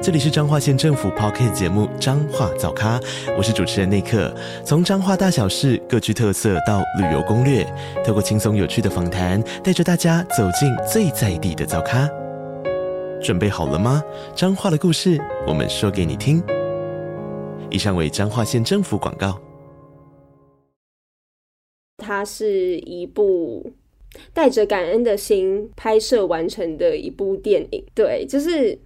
这里是彰化县政府 Podcast 节目《彰化早咖》，我是主持人内克。从彰化大小事各具特色到旅游攻略，透过轻松有趣的访谈，带着大家走进最在地的早咖。准备好了吗？彰化的故事，我们说给你听。以上为彰化县政府广告。它是一部带着感恩的心拍摄完成的一部电影。对，就是。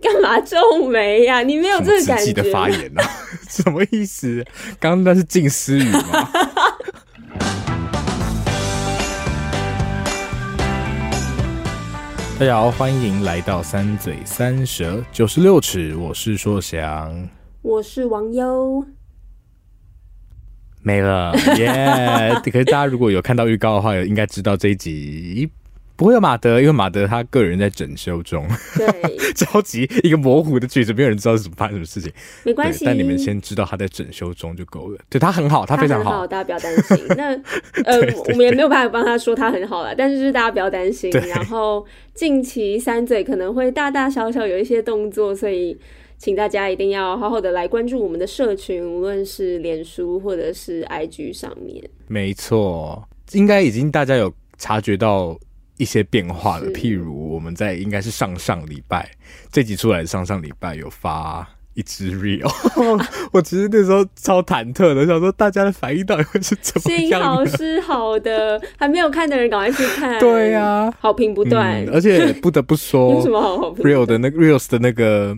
干嘛皱眉呀？你没有这个感觉？的发言呢、啊？什么意思？刚刚那是静思语吗？大家好，欢迎来到三嘴三舌九十六尺，我是硕翔，我是王优，没了 耶！Yeah, 可是大家如果有看到预告的话，应该知道这一集。不会有马德，因为马德他个人在整修中，对，着急一个模糊的句子，没有人知道是怎么发生什么事情。没关系，但你们先知道他在整修中就够了。对，他很好，他非常好，好，大家不要担心。那 呃，我们也没有办法帮他说他很好了，但是就是大家不要担心。然后近期三嘴可能会大大小小有一些动作，所以请大家一定要好好的来关注我们的社群，无论是脸书或者是 IG 上面。没错，应该已经大家有察觉到。一些变化了，譬如我们在应该是上上礼拜这集出来的上上礼拜有发一支 real，我其实那时候超忐忑的，想说大家的反应到底会是怎么样？幸好是好的，还没有看的人赶快去看。对呀、啊，好评不断、嗯，而且不得不说，有什么好好评 real 的那个 reals 的那个。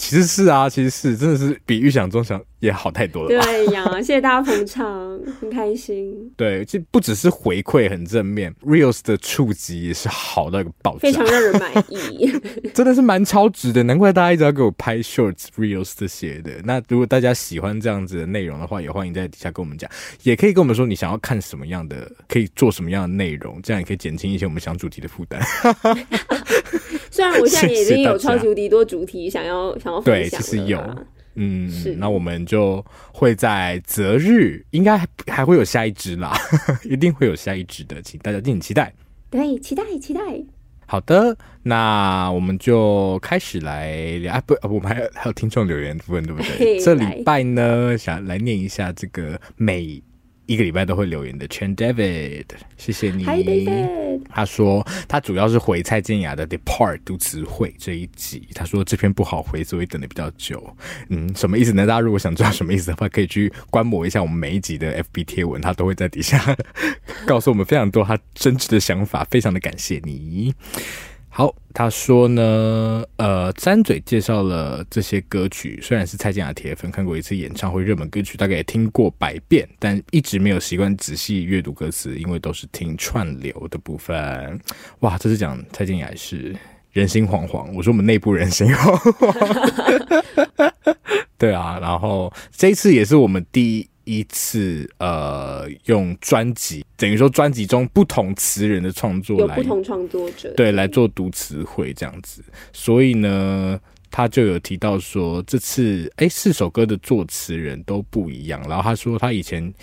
其实是啊，其实是真的是比预想中想也好太多了。对呀，谢谢大家捧场，很开心。对，这不只是回馈很正面，Reels 的触及也是好到一个爆炸，非常让人满意。真的是蛮超值的，难怪大家一直要给我拍 Shorts、Reels 这些的。那如果大家喜欢这样子的内容的话，也欢迎在底下跟我们讲，也可以跟我们说你想要看什么样的，可以做什么样的内容，这样也可以减轻一些我们想主题的负担。虽然我现在已经有超级无敌多主题想要想要分享，对，其实有，嗯，是。那我们就会在择日，应该还会有下一支啦，一定会有下一支的，请大家敬请期待。对，期待期待。好的，那我们就开始来聊啊，不，我们还有还有听众留言的部分，对不对？这礼拜呢，想来念一下这个美。一个礼拜都会留言的 Chen David，谢谢你。Hi David，他说他主要是回蔡健雅的 Depart 读词汇这一集，他说这篇不好回，所以等的比较久。嗯，什么意思呢？大家如果想知道什么意思的话，可以去观摩一下我们每一集的 FB 贴文，他都会在底下 告诉我们非常多他真挚的想法，非常的感谢你。好，他说呢，呃，张嘴介绍了这些歌曲，虽然是蔡健雅铁粉，看过一次演唱会热门歌曲，大概也听过百遍，但一直没有习惯仔细阅读歌词，因为都是听串流的部分。哇，这是讲蔡健雅是人心惶惶，我说我们内部人心惶惶。对啊，然后这一次也是我们第一。次呃，用专辑等于说专辑中不同词人的创作来，有不同创作者对来做读词汇这样子，所以呢，他就有提到说这次哎四首歌的作词人都不一样，然后他说他以前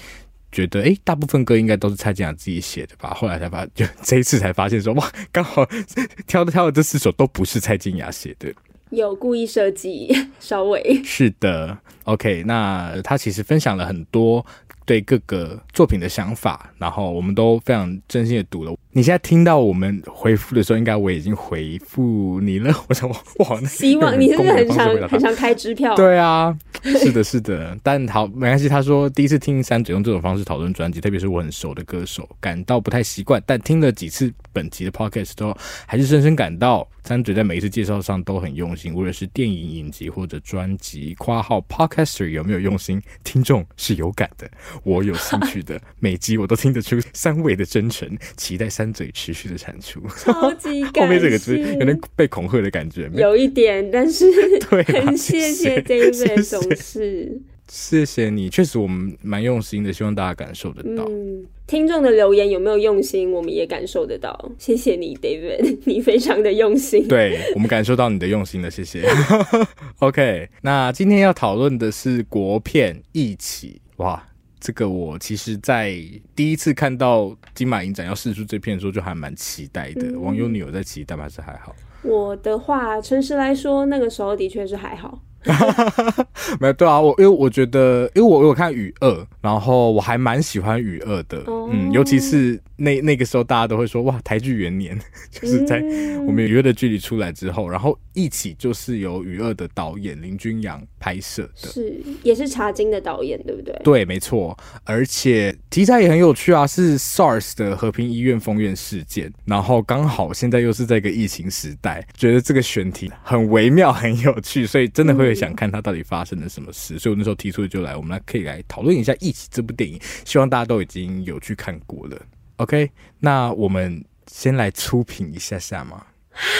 觉得哎大部分歌应该都是蔡健雅自己写的吧，后来才发就这一次才发现说哇刚好 挑的挑的这四首都不是蔡健雅写的。有故意设计，稍微是的。OK，那他其实分享了很多对各个作品的想法，然后我们都非常真心的读了。你现在听到我们回复的时候，应该我已经回复你了。我想，哇，希望你是不是很想很想开支票？对啊，是的，是的。但好，没关系。他说第一次听三嘴用这种方式讨论专辑，特别是我很熟的歌手，感到不太习惯。但听了几次本集的 Podcast 之后，还是深深感到三嘴在每一次介绍上都很用心，无论是电影影集或者专辑。括号 Podcaster 有没有用心？听众是有感的，我有兴趣的，每集我都听得出三位的真诚，期待三。嘴持续的产出，超级。后面这个字有点被恐吓的感觉，有一点，但是 对，很谢谢 David 总是。谢谢你，确实我们蛮用心的，希望大家感受得到。嗯，听众的留言有没有用心，我们也感受得到。谢谢你，David，你非常的用心。对，我们感受到你的用心了，谢谢。OK，那今天要讨论的是国片《一起》。哇，这个我其实，在第一次看到金马影展要试出这片的时候，就还蛮期待的。嗯、网友你有在期待吗？还是还好？我的话，诚实来说，那个时候的确是还好。没有对啊，我因为我觉得，因为我有看雨二，然后我还蛮喜欢雨二的，哦、嗯，尤其是那那个时候大家都会说哇，台剧元年，就是在我们雨二的距离出来之后，然后一起就是由雨二的导演林君阳拍摄的，是也是茶金的导演对不对？对，没错，而且题材也很有趣啊，是 SARS 的和平医院封院事件，然后刚好现在又是在一个疫情时代，觉得这个选题很微妙，很有趣，所以真的会。想看他到底发生了什么事，所以我那时候提出就来，我们来可以来讨论一下《一起》这部电影，希望大家都已经有去看过了。OK，那我们先来初评一下下嘛。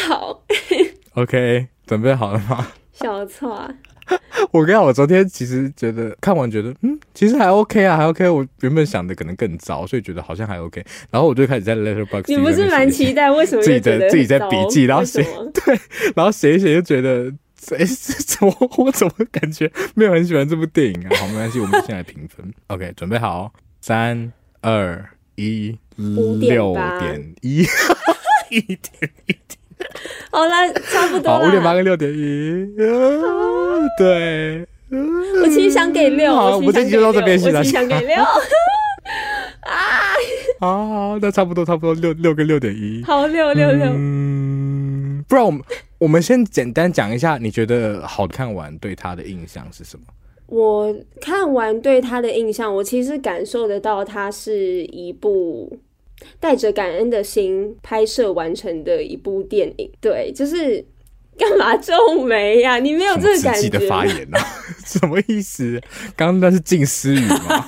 好，OK，准备好了吗？小错，我跟你讲，我昨天其实觉得看完觉得，嗯，其实还 OK 啊，还 OK。我原本想的可能更糟，所以觉得好像还 OK。然后我就开始在 Letterboxd，你不是蛮期待？为什么自己的自己在笔记，然后写对，然后写一写就觉得。哎，怎么我怎么感觉没有很喜欢这部电影啊？好，没关系，我们先来评分。OK，准备好，三二一，六点一，一点一点。好了，差不多了。五点八跟六点一，对。我其实想给六，好，我这集就到这边，我其实想给六。啊，好好，那差不多，差不多六六跟六点一。好，六六六。嗯，不然我们。我们先简单讲一下，你觉得好看完对他的印象是什么？我看完对他的印象，我其实感受得到，它是一部带着感恩的心拍摄完成的一部电影。对，就是干嘛皱眉呀？你没有这个感觉？的发言呢、啊？什么意思？刚刚那是近思语吗？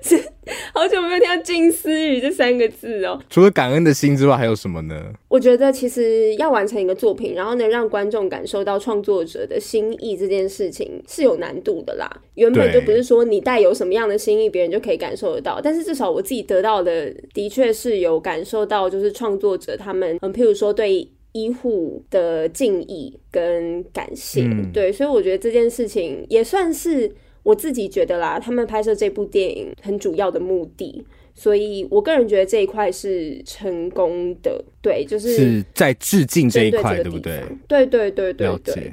好久没有听到“金丝雨”这三个字哦。除了感恩的心之外，还有什么呢？我觉得其实要完成一个作品，然后能让观众感受到创作者的心意，这件事情是有难度的啦。原本就不是说你带有什么样的心意，别人就可以感受得到。但是至少我自己得到的，的确是有感受到，就是创作者他们，嗯，譬如说对医护的敬意跟感谢，嗯、对，所以我觉得这件事情也算是。我自己觉得啦，他们拍摄这部电影很主要的目的，所以我个人觉得这一块是成功的。对，就是是在致敬这一块，对不对？对对对对对。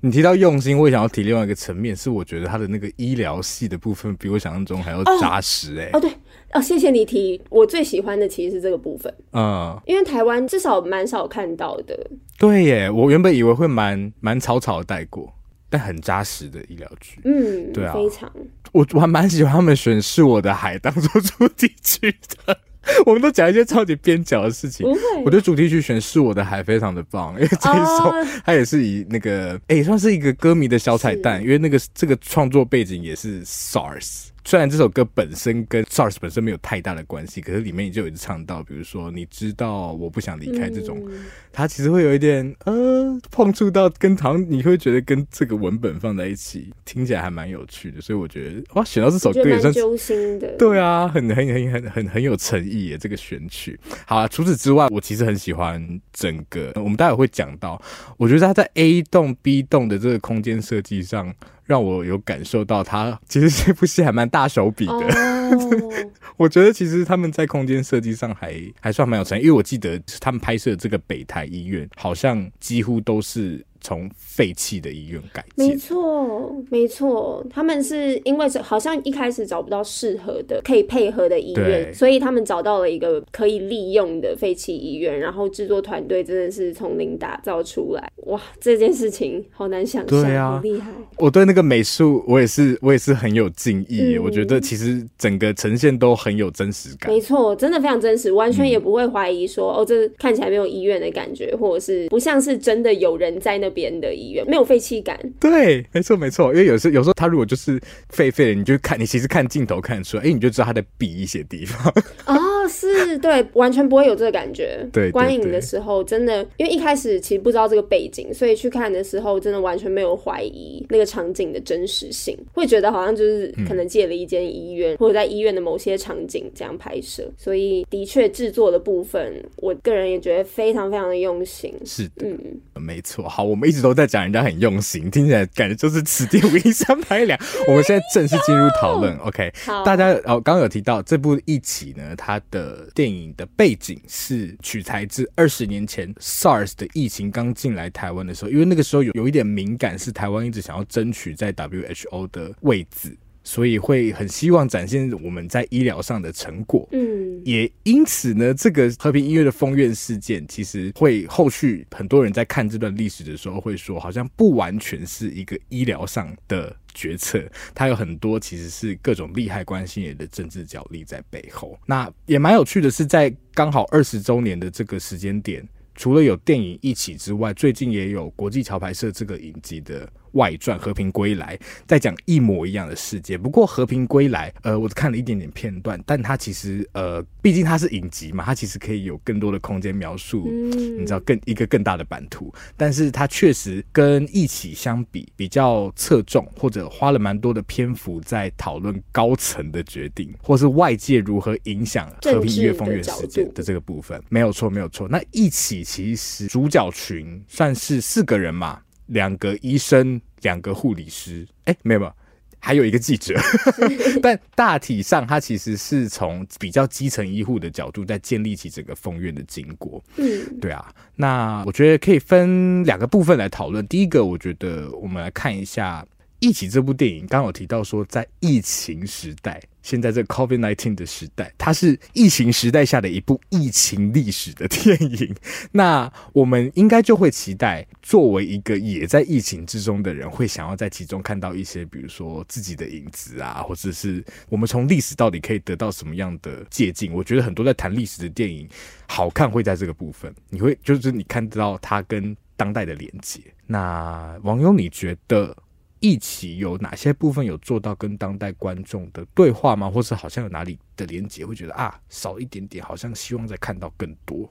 你提到用心，我也想要提另外一个层面，是我觉得他的那个医疗系的部分比我想象中还要扎实。哎，哦，对哦，谢谢你提。我最喜欢的其实是这个部分，嗯，因为台湾至少蛮少看到的。对耶，我原本以为会蛮蛮草草的带过。但很扎实的医疗剧，嗯，对啊，非常。我我还蛮喜欢他们选《是我的海》当做主题曲的。我们都讲一些超级边角的事情。我觉得主题曲选《是我的海》非常的棒，因为这一首 它也是以那个，哎、欸，算是一个歌迷的小彩蛋，因为那个这个创作背景也是 SARS。虽然这首歌本身跟 SARS 本身没有太大的关系，可是里面也就一直唱到，比如说你知道我不想离开这种，嗯、它其实会有一点呃碰触到跟唐，你会觉得跟这个文本放在一起，听起来还蛮有趣的，所以我觉得哇，选到这首歌也算揪心的，对啊，很很很很很很有诚意耶，这个选曲。好啊，除此之外，我其实很喜欢整个，我们待会会讲到，我觉得它在 A 栋 B 栋的这个空间设计上。让我有感受到他其实这部戏还蛮大手笔的，oh. 我觉得其实他们在空间设计上还还算蛮有诚意，因为我记得他们拍摄这个北台医院好像几乎都是。从废弃的医院改建，没错，没错，他们是因为好像一开始找不到适合的可以配合的医院，所以他们找到了一个可以利用的废弃医院，然后制作团队真的是从零打造出来，哇，这件事情好难想象，对啊，好厉害！我对那个美术，我也是，我也是很有敬意，嗯、我觉得其实整个呈现都很有真实感，没错，真的非常真实，完全也不会怀疑说、嗯、哦，这看起来没有医院的感觉，或者是不像是真的有人在那。边的医院没有废弃感，对，没错没错，因为有时有时候他如果就是废废的，你就看你其实看镜头看得出来，哎、欸，你就知道他在比一些地方。哦，是对，完全不会有这个感觉。对，观影的时候真的，因为一开始其实不知道这个背景，所以去看的时候真的完全没有怀疑那个场景的真实性，会觉得好像就是可能借了一间医院，或者在医院的某些场景这样拍摄。所以的确制作的部分，我个人也觉得非常非常的用心。是的，嗯，没错。好，我们一直都在讲人家很用心，听起来感觉就是此地无银三百两。我们现在正式进入讨论，OK？好，大家哦，刚刚有提到这部《一起》呢，它的电影的背景是取材自二十年前 SARS 的疫情刚进来台湾的时候，因为那个时候有有一点敏感，是台湾一直想要争取在 WHO 的位置。所以会很希望展现我们在医疗上的成果，嗯，也因此呢，这个和平医院的封院事件，其实会后续很多人在看这段历史的时候会说，好像不完全是一个医疗上的决策，它有很多其实是各种利害关系人的政治角力在背后。那也蛮有趣的是，在刚好二十周年的这个时间点，除了有电影一起之外，最近也有国际桥牌社这个影集的。外传《和平归来》在讲一模一样的世界，不过《和平归来》呃，我只看了一点点片段，但它其实呃，毕竟它是影集嘛，它其实可以有更多的空间描述，你知道更一个更大的版图。但是它确实跟一起相比，比较侧重或者花了蛮多的篇幅在讨论高层的决定，或是外界如何影响和平医院封院事件的这个部分。没有错，没有错。那一起其实主角群算是四个人嘛。两个医生，两个护理师，哎，没有没有，还有一个记者。但大体上，他其实是从比较基层医护的角度，在建立起整个封院的经过。嗯，对啊。那我觉得可以分两个部分来讨论。第一个，我觉得我们来看一下。一起这部电影，刚有提到说，在疫情时代，现在这 COVID-19 的时代，它是疫情时代下的一部疫情历史的电影。那我们应该就会期待，作为一个也在疫情之中的人，会想要在其中看到一些，比如说自己的影子啊，或者是我们从历史到底可以得到什么样的借鉴。我觉得很多在谈历史的电影，好看会在这个部分，你会就是你看到它跟当代的连接。那网友，你觉得？疫起有哪些部分有做到跟当代观众的对话吗？或是好像有哪里的连接会觉得啊，少一点点，好像希望再看到更多。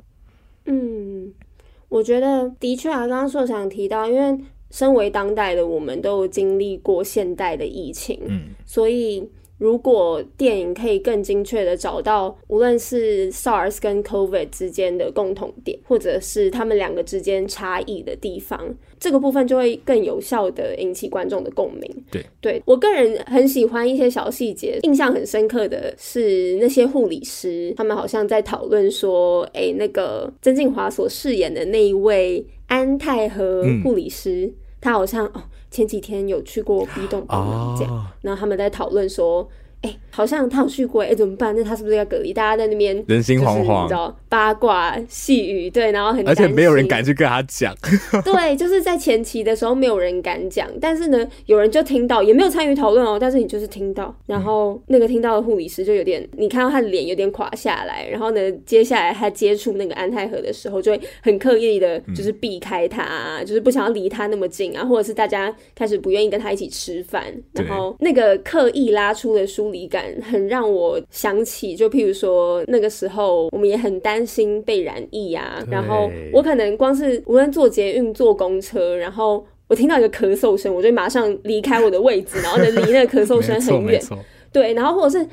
嗯，我觉得的确啊，刚刚硕想提到，因为身为当代的我们都有经历过现代的疫情，嗯，所以。如果电影可以更精确的找到，无论是 SARS 跟 COVID 之间的共同点，或者是他们两个之间差异的地方，这个部分就会更有效的引起观众的共鸣。对，对我个人很喜欢一些小细节，印象很深刻的是那些护理师，他们好像在讨论说，哎、欸，那个曾敬华所饰演的那一位安泰和护理师，嗯、他好像哦。前几天有去过 B 栋帮忙这样，然后他们在讨论说。哎、欸，好像他有去过，哎、欸，怎么办？那他是不是要隔离？大家在那边人心惶惶，你知道八卦细语，对，然后很，而且没有人敢去跟他讲。对，就是在前期的时候没有人敢讲，但是呢，有人就听到，也没有参与讨论哦，但是你就是听到，然后那个听到的护理师就有点，你看到他的脸有点垮下来，然后呢，接下来他接触那个安泰和的时候，就会很刻意的，就是避开他，嗯、就是不想要离他那么近啊，或者是大家开始不愿意跟他一起吃饭，然后那个刻意拉出的书。离感很让我想起，就譬如说那个时候，我们也很担心被染疫啊。然后我可能光是无论坐捷运、坐公车，然后我听到一个咳嗽声，我就马上离开我的位置，然后呢离那个咳嗽声很远。对，然后或者是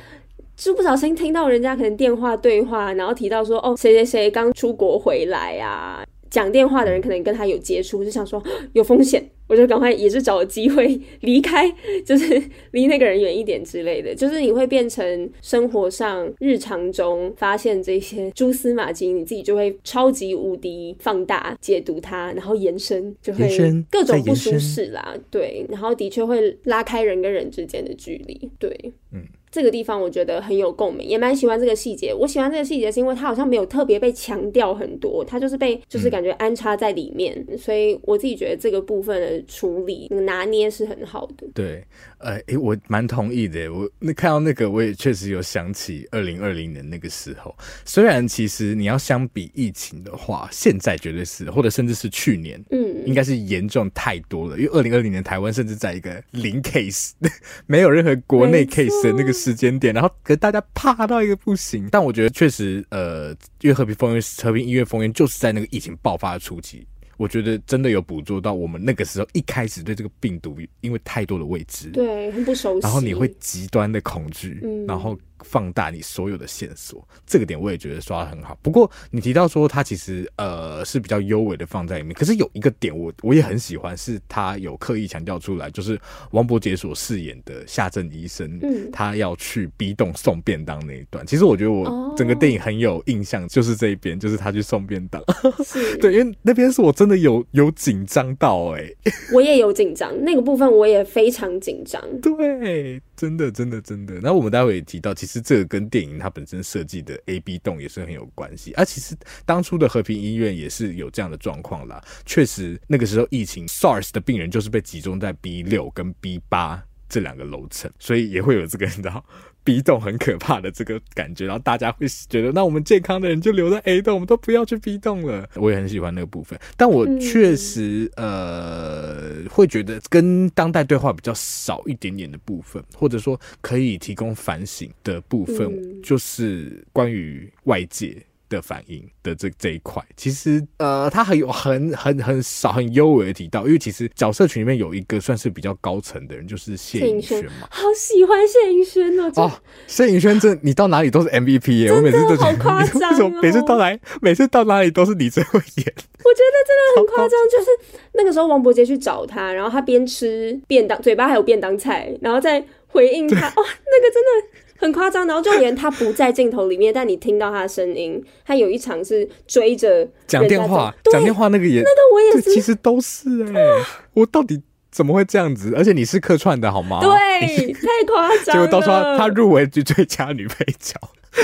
就不小心听到人家可能电话对话，然后提到说哦，谁谁谁刚出国回来啊。讲电话的人可能跟他有接触，就想说 有风险，我就赶快也是找个机会离开，就是离那个人远一点之类的。就是你会变成生活上日常中发现这些蛛丝马迹，你自己就会超级无敌放大解读它，然后延伸就会各种不舒适啦。对，然后的确会拉开人跟人之间的距离。对，嗯。这个地方我觉得很有共鸣，也蛮喜欢这个细节。我喜欢这个细节是因为它好像没有特别被强调很多，它就是被就是感觉安插在里面，嗯、所以我自己觉得这个部分的处理那个拿捏是很好的。对，呃，诶，我蛮同意的。我那看到那个，我也确实有想起二零二零年那个时候。虽然其实你要相比疫情的话，现在绝对是，或者甚至是去年，嗯，应该是严重太多了。因为二零二零年台湾甚至在一个零 case，没有任何国内 case 的那个时时间点，然后给大家怕到一个不行。但我觉得确实，呃，因为和平风云、和平音乐风云就是在那个疫情爆发的初期。我觉得真的有捕捉到我们那个时候一开始对这个病毒，因为太多的未知，对，很不熟悉，然后你会极端的恐惧，嗯，然后。放大你所有的线索，这个点我也觉得刷的很好。不过你提到说他其实呃是比较优美的放在里面，可是有一个点我我也很喜欢，是他有刻意强调出来，就是王柏杰所饰演的夏正医生，嗯，他要去 B 栋送便当那一段。其实我觉得我整个电影很有印象，就是这一边，就是他去送便当。对，因为那边是我真的有有紧张到哎、欸，我也有紧张，那个部分我也非常紧张。对，真的真的真的。那我们待会也提到，其实。这个跟电影它本身设计的 A、B 栋也是很有关系，啊、其实当初的和平医院也是有这样的状况啦。确实，那个时候疫情 SARS 的病人就是被集中在 B 六跟 B 八这两个楼层，所以也会有这个你知道。B 栋很可怕的这个感觉，然后大家会觉得，那我们健康的人就留在 A 栋，我们都不要去 B 栋了。我也很喜欢那个部分，但我确实、嗯、呃会觉得跟当代对话比较少一点点的部分，或者说可以提供反省的部分，嗯、就是关于外界。的反应的这这一块，其实呃，他很有很很很少很幽微的提到，因为其实角色群里面有一个算是比较高层的人，就是谢颖轩嘛，好喜欢谢颖轩哦。哦，谢颖轩这你到哪里都是 MVP 耶，我每次都觉得好夸张哦，每次到来每次到哪里都是你最会演，我觉得真的很夸张，就是那个时候王柏杰去找他，然后他边吃便当，嘴巴还有便当菜，然后再回应他，哇，那个真的。很夸张，然后就连他不在镜头里面，但你听到他的声音。他有一场是追着讲电话，讲电话那个也，那个我也是，其实都是哎、欸，我到底怎么会这样子？而且你是客串的好吗？对，太夸张。结果到时候他入围最最佳女配角，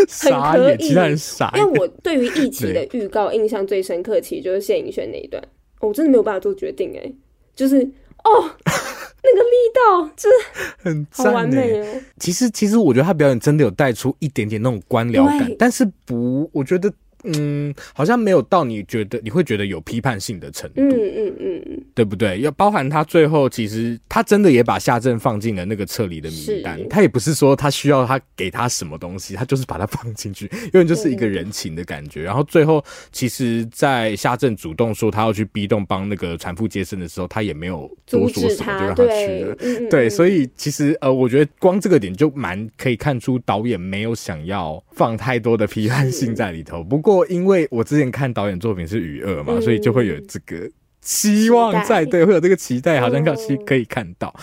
傻眼，其他人傻眼。因为我对于一期的预告印象最深刻，其实就是谢颖轩那一段，我、哦、真的没有办法做决定哎、欸，就是。哦，那个力道真的很好完美哦。其实，其实我觉得他表演真的有带出一点点那种官僚感，但是不，我觉得。嗯，好像没有到你觉得你会觉得有批判性的程度，嗯嗯嗯嗯，对不对？要包含他最后其实他真的也把夏正放进了那个撤离的名单，他也不是说他需要他给他什么东西，他就是把他放进去，因为就是一个人情的感觉。然后最后其实，在夏正主动说他要去 B 栋帮那个产妇接生的时候，他也没有多说什么，就让他去了。对，对，所以其实呃，我觉得光这个点就蛮可以看出导演没有想要放太多的批判性在里头。不过。因为我之前看导演作品是《与恶》嘛，所以就会有这个期望在，对，会有这个期待，好像可以可以看到，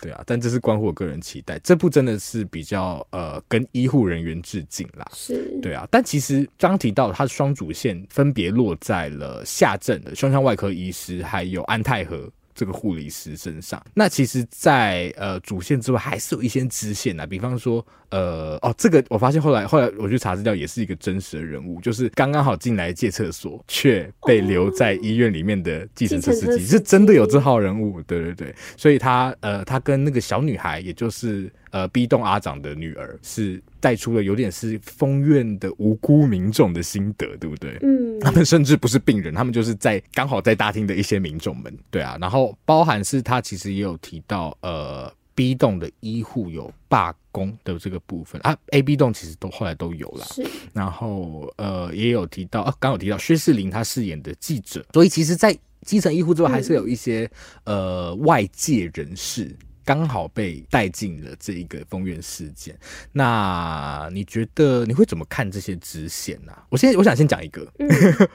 对啊。但这是关乎我个人期待，这部真的是比较呃跟医护人员致敬啦，是对啊。但其实刚提到他的双主线分别落在了夏镇的胸腔外科医师，还有安泰和。这个护理师身上，那其实在，呃主线之外，还是有一些支线啊。比方说，呃，哦，这个我发现后来后来我去查资料，也是一个真实的人物，就是刚刚好进来借厕所却被留在医院里面的计程车司机，是真的有这号人物。对对对，所以他呃，他跟那个小女孩，也就是。呃，B 栋阿长的女儿是带出了有点是封院的无辜民众的心得，对不对？嗯，他们甚至不是病人，他们就是在刚好在大厅的一些民众们，对啊。然后包含是他其实也有提到，呃，B 栋的医护有罢工的这个部分啊，A、B 栋其实都后来都有了。是，然后呃，也有提到啊，刚有提到薛仕凌他饰演的记者，所以其实，在基层医护之外，还是有一些、嗯、呃外界人士。刚好被带进了这一个封院事件，那你觉得你会怎么看这些支线呢？我先我想先讲一个，嗯、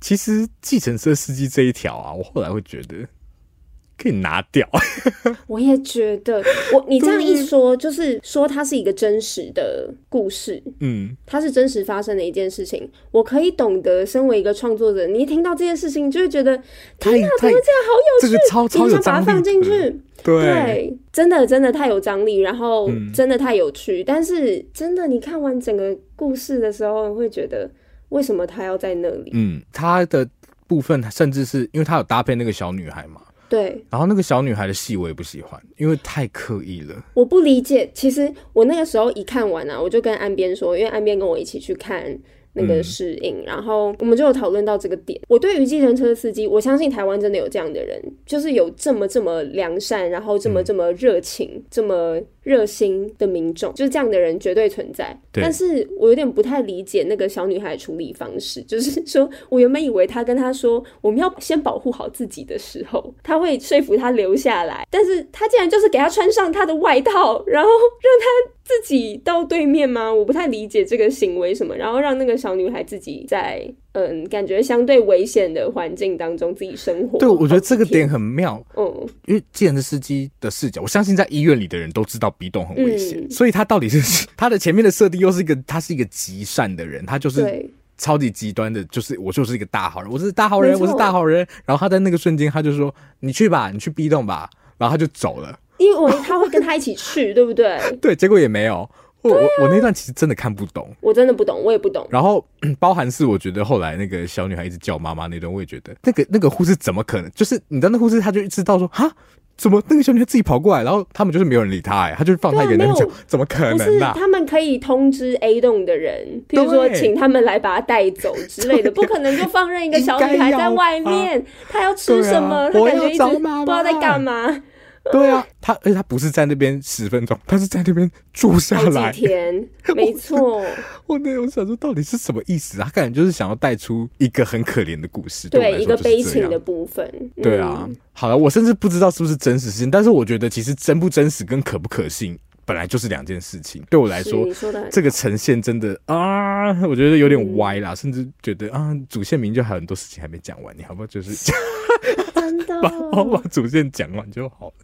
其实计程车司机这一条啊，我后来会觉得。可以拿掉，我也觉得，我你这样一说，就是说它是一个真实的故事，嗯，它是真实发生的一件事情，我可以懂得。身为一个创作者，你一听到这件事情，就会觉得天哪，怎么这样好有趣，这个超超有张力，你想把它放进去，对，对，真的真的太有张力，然后真的太有趣。嗯、但是真的，你看完整个故事的时候，会觉得为什么他要在那里？嗯，他的部分甚至是因为他有搭配那个小女孩嘛。对，然后那个小女孩的戏我也不喜欢，因为太刻意了。我不理解，其实我那个时候一看完啊，我就跟岸边说，因为岸边跟我一起去看那个适应。嗯、然后我们就有讨论到这个点。我对于计程车司机，我相信台湾真的有这样的人，就是有这么这么良善，然后这么这么热情，嗯、这么。热心的民众，就是这样的人绝对存在。但是我有点不太理解那个小女孩的处理方式，就是说我原本以为她跟她说我们要先保护好自己的时候，她会说服她留下来，但是她竟然就是给她穿上她的外套，然后让她自己到对面吗？我不太理解这个行为什么，然后让那个小女孩自己在。嗯，感觉相对危险的环境当中自己生活。对，我觉得这个点很妙。嗯，因为计程车司机的视角，我相信在医院里的人都知道 B 栋很危险，嗯、所以他到底是他的前面的设定又是一个，他是一个极善的人，他就是超级极端的，就是我就是一个大好人，我是大好人，我是大好人。然后他在那个瞬间，他就说：“你去吧，你去 B 栋吧。”然后他就走了，因为我他会跟他一起去，对不对？对，结果也没有。我我那段其实真的看不懂，我真的不懂，我也不懂。然后包含是我觉得后来那个小女孩一直叫妈妈那段，我也觉得那个那个护士怎么可能？就是你知道那护士，他就知道说哈，怎么那个小女孩自己跑过来，然后他们就是没有人理她，哎，她就是放她一个人讲，怎么可能啊？他们可以通知 A 栋的人，比如说请他们来把她带走之类的，不可能就放任一个小女孩在外面，她要吃什么？她感觉一直不知道在干嘛。对啊，他而且他不是在那边十分钟，他是在那边住下来几天，没错。我那我想说，到底是什么意思啊？他感觉就是想要带出一个很可怜的故事，对，对一个悲情的部分。对啊，好了，我甚至不知道是不是真实事情，但是我觉得其实真不真实跟可不可信本来就是两件事情。对我来说，说这个呈现真的啊，我觉得有点歪啦，嗯、甚至觉得啊，主线名就还有很多事情还没讲完，你好不好？就是真的 把我把主线讲完就好了。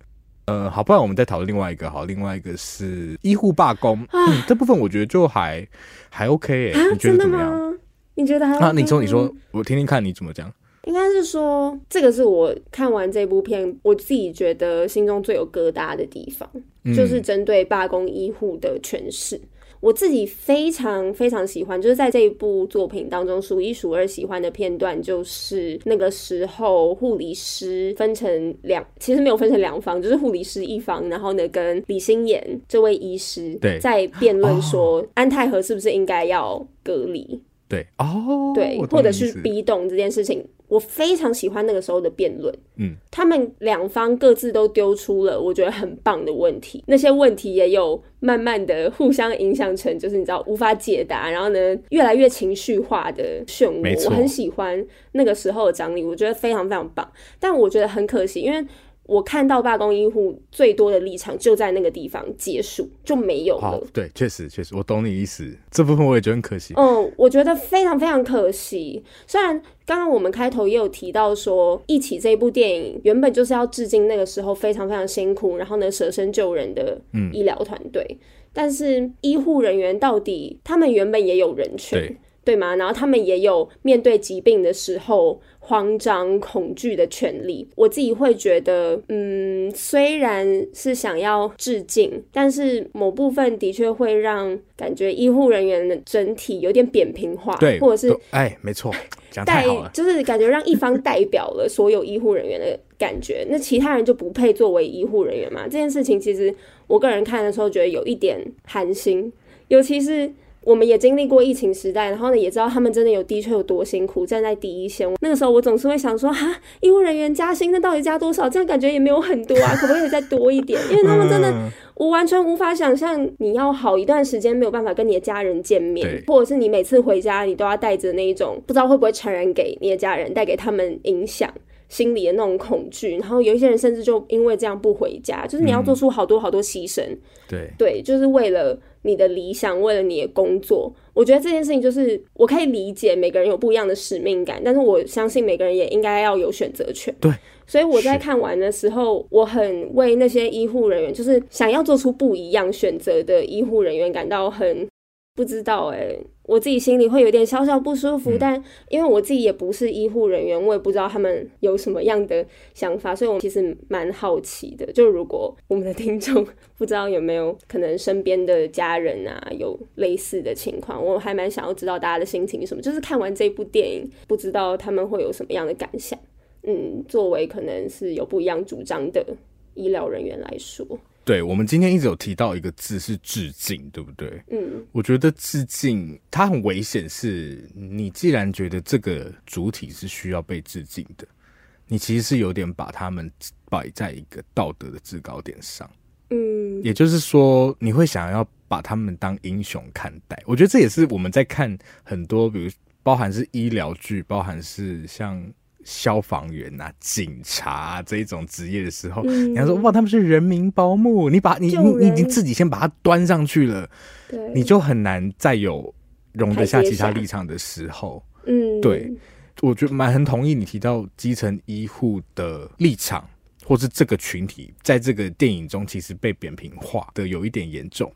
呃，好，不然我们再讨论另外一个。好，另外一个是医护罢工，啊、嗯，这部分我觉得就还还 OK 哎、欸，啊、你觉得怎么样？你觉得还、OK? 啊？你说，你说，我听听看你怎么讲。应该是说，这个是我看完这部片，我自己觉得心中最有疙瘩的地方，嗯、就是针对罢工医护的诠释。我自己非常非常喜欢，就是在这一部作品当中数一数二喜欢的片段，就是那个时候护理师分成两，其实没有分成两方，就是护理师一方，然后呢跟李心妍这位医师在辩论说安泰和是不是应该要隔离。对哦，对，或者是 B 栋这件事情，我非常喜欢那个时候的辩论。嗯，他们两方各自都丢出了我觉得很棒的问题，那些问题也有慢慢的互相影响成，就是你知道无法解答，然后呢越来越情绪化的漩涡。我很喜欢那个时候的张力，我觉得非常非常棒。但我觉得很可惜，因为。我看到罢工医护最多的立场就在那个地方结束，就没有了。对，确实确实，我懂你意思。这部分我也觉得很可惜。嗯，我觉得非常非常可惜。虽然刚刚我们开头也有提到说，《一起》这部电影原本就是要致敬那个时候非常非常辛苦，然后呢舍身救人的医疗团队。嗯、但是医护人员到底他们原本也有人权，对，对吗？然后他们也有面对疾病的时候。慌张、恐惧的权利，我自己会觉得，嗯，虽然是想要致敬，但是某部分的确会让感觉医护人员的整体有点扁平化，对，或者是，哎，没错，讲太好了，就是感觉让一方代表了所有医护人员的感觉，那其他人就不配作为医护人员嘛？这件事情其实我个人看的时候觉得有一点寒心，尤其是。我们也经历过疫情时代，然后呢，也知道他们真的有的确有多辛苦，站在第一线。那个时候，我总是会想说，哈，医护人员加薪，那到底加多少？这样感觉也没有很多啊，可不可以再多一点？因为他们真的，我完全无法想象，你要好一段时间没有办法跟你的家人见面，或者是你每次回家，你都要带着那一种不知道会不会传染给你的家人，带给他们影响。心里的那种恐惧，然后有一些人甚至就因为这样不回家，就是你要做出好多好多牺牲，嗯、对对，就是为了你的理想，为了你的工作。我觉得这件事情就是我可以理解每个人有不一样的使命感，但是我相信每个人也应该要有选择权。对，所以我在看完的时候，我很为那些医护人员，就是想要做出不一样选择的医护人员感到很。不知道哎、欸，我自己心里会有点小小不舒服，嗯、但因为我自己也不是医护人员，我也不知道他们有什么样的想法，所以我其实蛮好奇的。就如果我们的听众不知道有没有可能身边的家人啊有类似的情况，我还蛮想要知道大家的心情是什么。就是看完这部电影，不知道他们会有什么样的感想。嗯，作为可能是有不一样主张的医疗人员来说。对，我们今天一直有提到一个字是致敬，对不对？嗯，我觉得致敬它很危险，是你既然觉得这个主体是需要被致敬的，你其实是有点把他们摆在一个道德的制高点上。嗯，也就是说，你会想要把他们当英雄看待。我觉得这也是我们在看很多，比如包含是医疗剧，包含是像。消防员啊，警察啊，这一种职业的时候，嗯、你要说哇，他们是人民保姆，你把你你你已经自己先把它端上去了，你就很难再有容得下其他立场的时候。嗯，对，我觉得蛮很同意你提到基层医护的立场，或是这个群体在这个电影中其实被扁平化的有一点严重。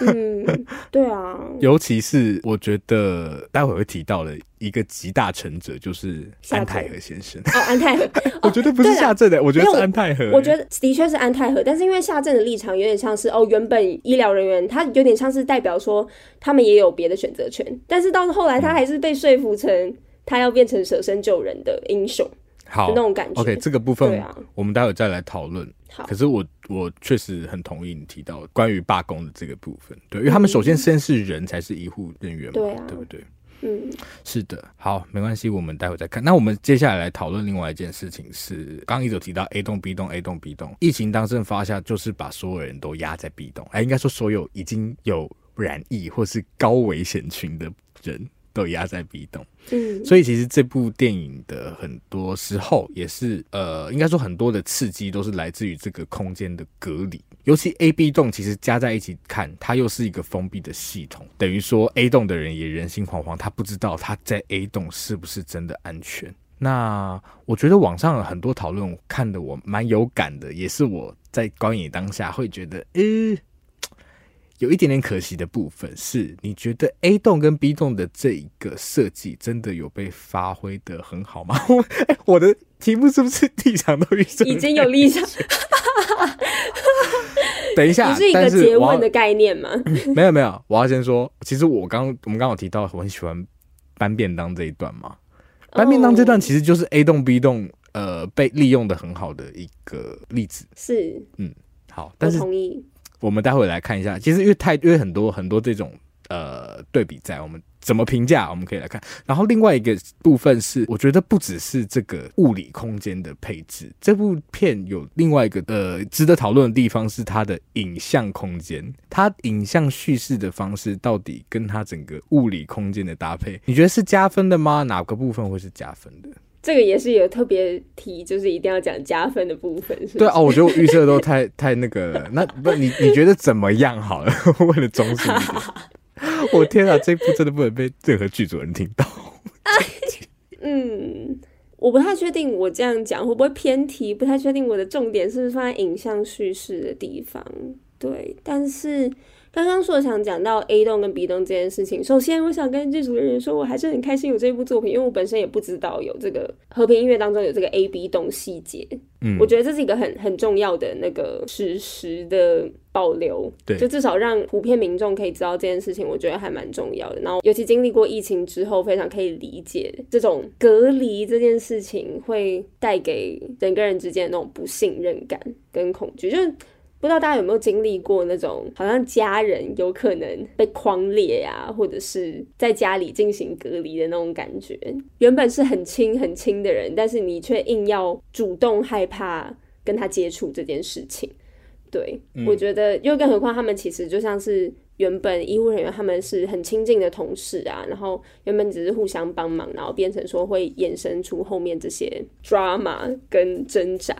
嗯，对啊，尤其是我觉得待会会提到的一个集大成者，就是安泰和先生。哦，安泰和，我觉得不是夏正的，我觉得是安泰和。我觉得的确是安泰和，但是因为夏正的立场有点像是哦，原本医疗人员他有点像是代表说他们也有别的选择权，但是到后来他还是被说服成他要变成舍身救人的英雄。好，那种感觉。OK，这个部分我们待会再来讨论。好，可是我我确实很同意你提到关于罢工的这个部分，对，因为他们首先先是人才是医护人员嘛，对啊，对不对？嗯，是的。好，没关系，我们待会再看。那我们接下来来讨论另外一件事情是，刚刚一直有提到 A 栋 B 栋 A 栋 B 栋，疫情当阵发下，就是把所有人都压在 B 栋，哎，应该说所有已经有染疫或是高危险群的人。都压在 B 栋，嗯，所以其实这部电影的很多时候也是，呃，应该说很多的刺激都是来自于这个空间的隔离。尤其 A、B 栋其实加在一起看，它又是一个封闭的系统，等于说 A 栋的人也人心惶惶，他不知道他在 A 栋是不是真的安全。那我觉得网上很多讨论看得我蛮有感的，也是我在观影当下会觉得，呃。有一点点可惜的部分是，你觉得 A 栋跟 B 栋的这一个设计真的有被发挥的很好吗？欸，我的题目是不是立场都已经有立场？等一下，你是一个结问的概念吗？没有没有，我要先说，其实我刚我们刚好提到我很喜欢搬便当这一段嘛，搬便当这段其实就是 A 栋 B 栋呃被利用的很好的一个例子。是，嗯，好，但是同意。我们待会来看一下，其实因为太因为很多很多这种呃对比在，我们怎么评价？我们可以来看。然后另外一个部分是，我觉得不只是这个物理空间的配置，这部片有另外一个呃值得讨论的地方是它的影像空间，它影像叙事的方式到底跟它整个物理空间的搭配，你觉得是加分的吗？哪个部分会是加分的？这个也是有特别提，就是一定要讲加分的部分，是？对哦，我觉得我预测都太太那个了。那不，你你觉得怎么样？好了，为了中性一点，我天啊，这部真的不能被任何剧组人听到。嗯，我不太确定我这样讲会不会偏题，不太确定我的重点是不是放在影像叙事的地方。对，但是。刚刚说想讲到 A 栋跟 B 栋这件事情，首先我想跟剧组的人说，我还是很开心有这部作品，因为我本身也不知道有这个和平音乐当中有这个 A B 栋细节。嗯，我觉得这是一个很很重要的那个实时的保留，对，就至少让普遍民众可以知道这件事情，我觉得还蛮重要的。然后尤其经历过疫情之后，非常可以理解这种隔离这件事情会带给人跟人之间的那种不信任感跟恐惧，就是。不知道大家有没有经历过那种，好像家人有可能被框列呀，或者是在家里进行隔离的那种感觉。原本是很亲很亲的人，但是你却硬要主动害怕跟他接触这件事情。对，嗯，我觉得，又更何况他们其实就像是原本医护人员，他们是很亲近的同事啊，然后原本只是互相帮忙，然后变成说会衍生出后面这些 drama 跟挣扎。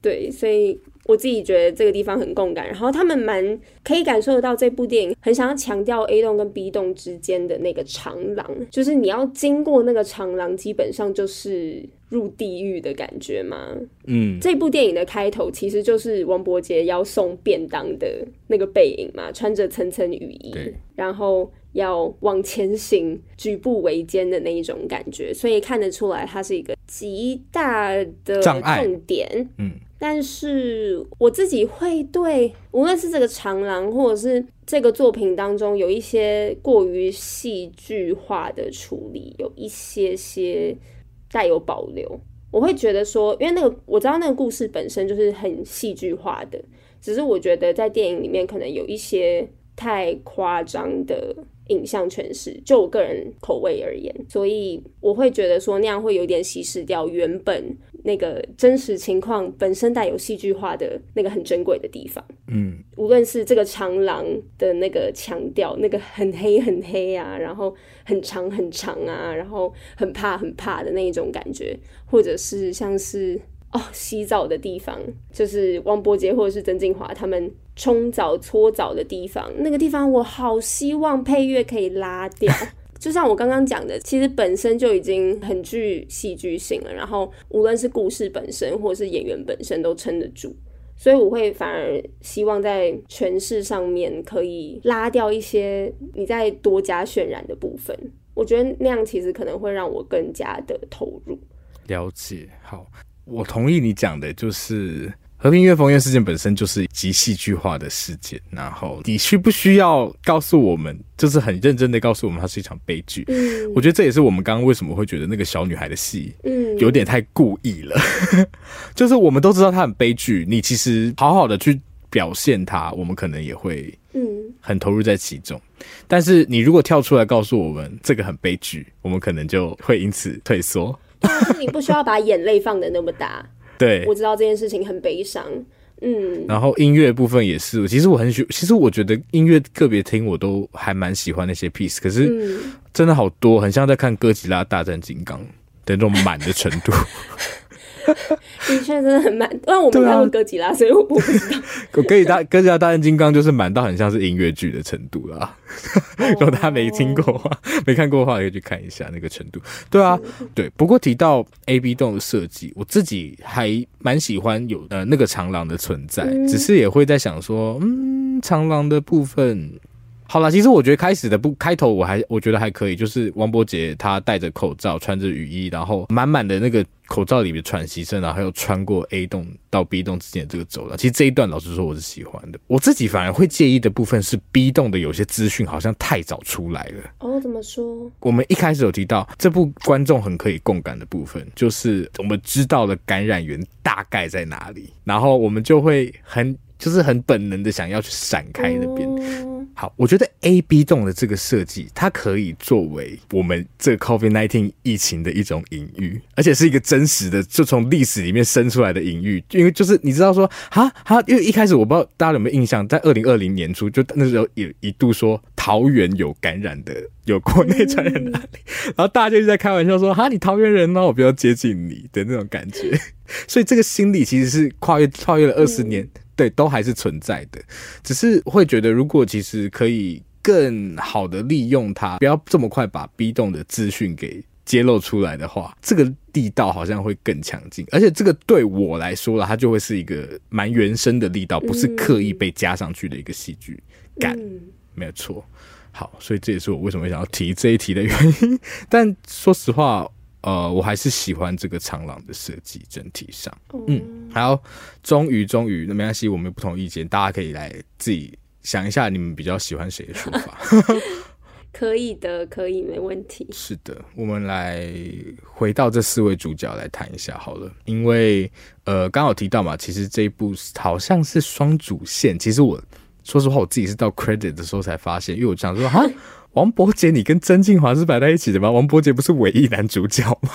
对，所以。我自己觉得这个地方很共感，然后他们蛮可以感受得到这部电影很想要强调 A 栋跟 B 栋之间的那个长廊，就是你要经过那个长廊，基本上就是入地狱的感觉嘛。嗯，这部电影的开头其实就是王伯杰要送便当的那个背影嘛，穿着层层雨衣，然后要往前行，举步维艰的那一种感觉，所以看得出来它是一个极大的重点。嗯。但是我自己会对，无论是这个长廊，或者是这个作品当中有一些过于戏剧化的处理，有一些些带有保留。我会觉得说，因为那个我知道那个故事本身就是很戏剧化的，只是我觉得在电影里面可能有一些太夸张的影像诠释，就我个人口味而言，所以我会觉得说那样会有点稀释掉原本那个真实情况本身带有戏剧化的那个很珍贵的地方。嗯，无论是这个长廊的那个强调，那个很黑很黑啊，然后很长很长啊，然后很怕很怕的那一种感觉，或者是像是。哦，洗澡的地方就是汪波杰或者是曾静华他们冲澡搓澡的地方，那个地方我好希望配乐可以拉掉。就像我刚刚讲的，其实本身就已经很具戏剧性了，然后无论是故事本身或者是演员本身都撑得住，所以我会反而希望在诠释上面可以拉掉一些你再多加渲染的部分。我觉得那样其实可能会让我更加的投入。了解，好。我同意你讲的，就是和平医院缝院事件本身就是极戏剧化的事件，然后你需不需要告诉我们，就是很认真的告诉我们，它是一场悲剧？嗯，我觉得这也是我们刚刚为什么会觉得那个小女孩的戏，嗯，有点太故意了。嗯、就是我们都知道它很悲剧，你其实好好的去表现它，我们可能也会，嗯，很投入在其中。嗯、但是你如果跳出来告诉我们这个很悲剧，我们可能就会因此退缩。但是你不需要把眼泪放的那么大。对，我知道这件事情很悲伤。嗯，然后音乐部分也是，其实我很喜，其实我觉得音乐个别听我都还蛮喜欢那些 piece，可是真的好多，很像在看哥吉拉大战金刚的那种满的程度。的确真的很满，因为我没看过哥吉拉，啊、所以我不知道。哥吉拉哥吉拉大战金刚就是满到很像是音乐剧的程度啦。如果大家没听过的话，没看过的话，可以去看一下那个程度。对啊，对。不过提到 A B 栋的设计，我自己还蛮喜欢有呃那个长廊的存在，只是也会在想说，嗯，长廊的部分。好了，其实我觉得开始的不开头我还我觉得还可以，就是王柏杰他戴着口罩，穿着雨衣，然后满满的那个口罩里的喘息声，然后还有穿过 A 栋到 B 栋之间的这个走廊。其实这一段老实说我是喜欢的，我自己反而会介意的部分是 B 栋的有些资讯好像太早出来了。哦，怎么说？我们一开始有提到这部观众很可以共感的部分，就是我们知道了感染源大概在哪里，然后我们就会很就是很本能的想要去闪开那边。嗯好，我觉得 A B 栋的这个设计，它可以作为我们这个 COVID-19 疫情的一种隐喻，而且是一个真实的，就从历史里面生出来的隐喻。因为就是你知道说，哈哈，因为一开始我不知道大家有没有印象，在二零二零年初，就那时候也一度说桃园有感染的，有国内传染的案例，然后大家就在开玩笑说，哈，你桃园人呢，我比较接近你的那种感觉。所以这个心理其实是跨越跨越了二十年。对，都还是存在的，只是会觉得，如果其实可以更好的利用它，不要这么快把 B 栋的资讯给揭露出来的话，这个力道好像会更强劲，而且这个对我来说了，它就会是一个蛮原生的力道，不是刻意被加上去的一个戏剧感，嗯、没有错。好，所以这也是我为什么想要提这一题的原因。但说实话。呃，我还是喜欢这个长廊的设计，整体上，嗯，好，终于，终于，那没关系，我们有不同意见，大家可以来自己想一下，你们比较喜欢谁的说法？可以的，可以，没问题。是的，我们来回到这四位主角来谈一下好了，因为呃，刚好提到嘛，其实这一部好像是双主线，其实我说实话，我自己是到 credit 的时候才发现，因为我想说哈。王伯杰，你跟曾敬驊是摆在一起的吗？王伯杰不是唯一男主角吗？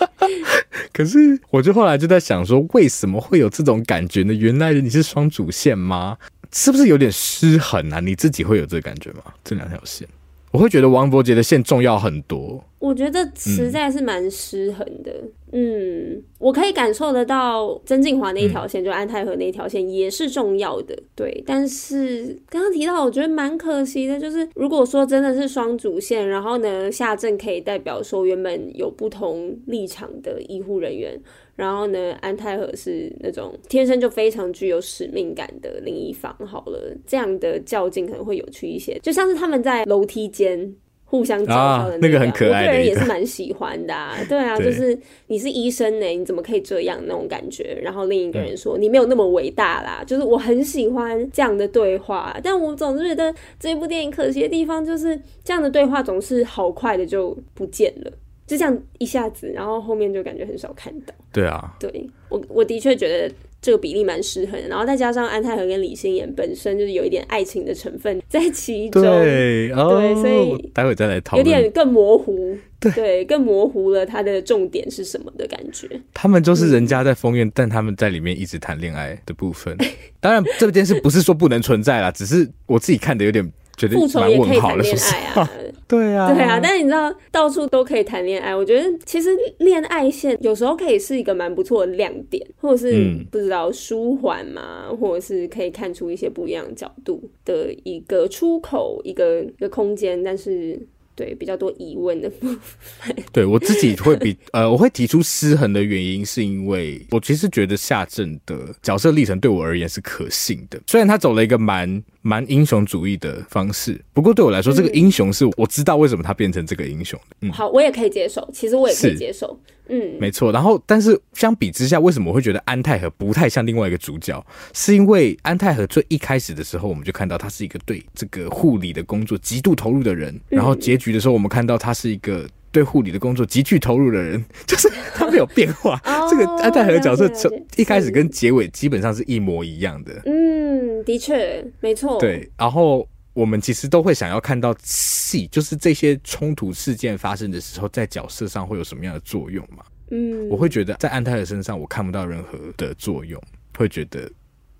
可是，我就后来就在想说，为什么会有这种感觉呢？原来你是双主线吗？是不是有点失衡啊？你自己会有这个感觉吗？这两条线，我会觉得王柏杰的线重要很多。我觉得实在是蛮失衡的。嗯，我可以感受得到曾敬华那一条线，就安泰和那一条线也是重要的。对，但是刚刚提到，我觉得蛮可惜的，就是如果说真的是双主线，然后呢，下镇可以代表说原本有不同立场的医护人员，然后呢，安泰和是那种天生就非常具有使命感的另一方。好了，这样的较劲可能会有趣一些，就像是他们在楼梯间。互相嘲笑的那个，啊、那个很可爱，我个人也是蛮喜欢的，啊。对啊，就是你是医生呢，你怎么可以这样那种感觉？然后另一个人说，嗯、你没有那么伟大啦。就是我很喜欢这样的对话，但我总是觉得这部电影可惜的地方就是这样的对话总是好快的就不见了，就这样一下子，然后后面就感觉很少看到。对啊，对我我的确觉得这个比例蛮失衡的。然后再加上安泰和跟李心妍本身就是有一点爱情的成分在其中，对，哦、对，所以待会再来讨论，有点更模糊，对，对，更模糊了他的重点是什么的感觉。他们就是人家在封院，嗯、但他们在里面一直谈恋爱的部分。当然，这件事不是说不能存在啦，只是我自己看的有点。复仇也可以谈恋爱啊，对啊，对啊，但是你知道到处都可以谈恋爱，我觉得其实恋爱线有时候可以是一个蛮不错的亮点，或者是不知道舒缓嘛，或者是可以看出一些不一样的角度的一个出口，一个一个空间，但是。对，比较多疑问的部分。对，我自己会比呃，我会提出失衡的原因，是因为我其实觉得夏正的角色历程对我而言是可信的。虽然他走了一个蛮蛮英雄主义的方式，不过对我来说，这个英雄是我知道为什么他变成这个英雄的。嗯，好，我也可以接受。其实我也可以接受。嗯，没错。然后，但是相比之下，为什么我会觉得安泰和不太像另外一个主角？是因为安泰和最一开始的时候，我们就看到他是一个对这个护理的工作极度投入的人。然后结局的时候，我们看到他是一个对护理的工作极具投入的人，就是他没有变化。这个安泰和的角色从一开始跟结尾基本上是一模一样的。嗯，的确，没错。对，然后。我们其实都会想要看到戏，就是这些冲突事件发生的时候，在角色上会有什么样的作用嘛？嗯，我会觉得在安泰的身上我看不到任何的作用，会觉得，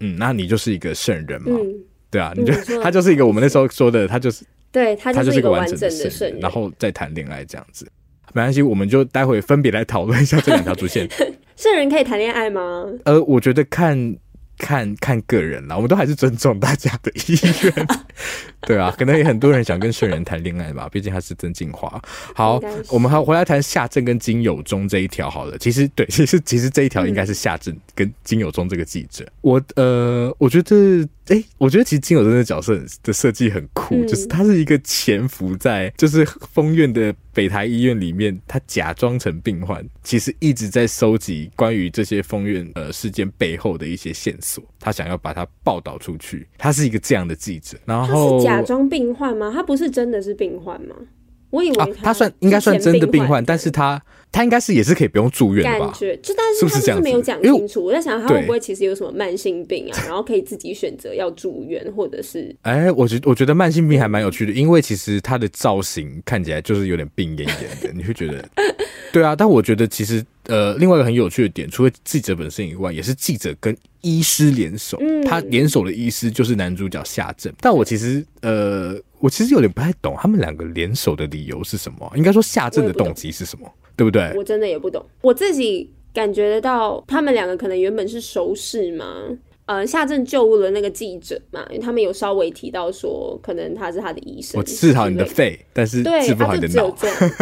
嗯，那你就是一个圣人嘛？嗯、对啊，你就、嗯、他就是一个我们那时候说的，他就是对他就是一个完整的圣人，然后再谈恋爱这样子，没关系，我们就待会分别来讨论一下这两条主线。圣人可以谈恋爱吗？呃，我觉得看。看看个人啦，我们都还是尊重大家的意愿。对啊，可能也很多人想跟圣人谈恋爱吧，毕竟他是曾静华。好，我们还回来谈夏正跟金友中这一条好了。其实对，其实其实这一条应该是夏正跟金友中这个记者。嗯、我呃，我觉得。哎、欸，我觉得其实金友真的角色的设计很酷，嗯、就是他是一个潜伏在就是封院的北台医院里面，他假装成病患，其实一直在收集关于这些封院呃事件背后的一些线索，他想要把它报道出去。他是一个这样的记者，然后他是假装病患吗？他不是真的是病患吗？我以为他算应该算真的病患，但是他他应该是也是可以不用住院的吧？感觉就但是他就是没有讲清楚。我在想他会不会其实有什么慢性病啊，然后可以自己选择要住院，或者是哎、欸，我觉我觉得慢性病还蛮有趣的，因为其实他的造型看起来就是有点病恹恹的，你会觉得对啊。但我觉得其实呃，另外一个很有趣的点，除了记者本身以外，也是记者跟医师联手，嗯、他联手的医师就是男主角夏正。但我其实呃。我其实有点不太懂他们两个联手的理由是什么？应该说夏正的动机是什么？不对不对？我真的也不懂。我自己感觉得到，他们两个可能原本是熟识吗？呃，夏正救了那个记者嘛，因为他们有稍微提到说，可能他是他的医生。我治好你的肺，但是治不好你的脑。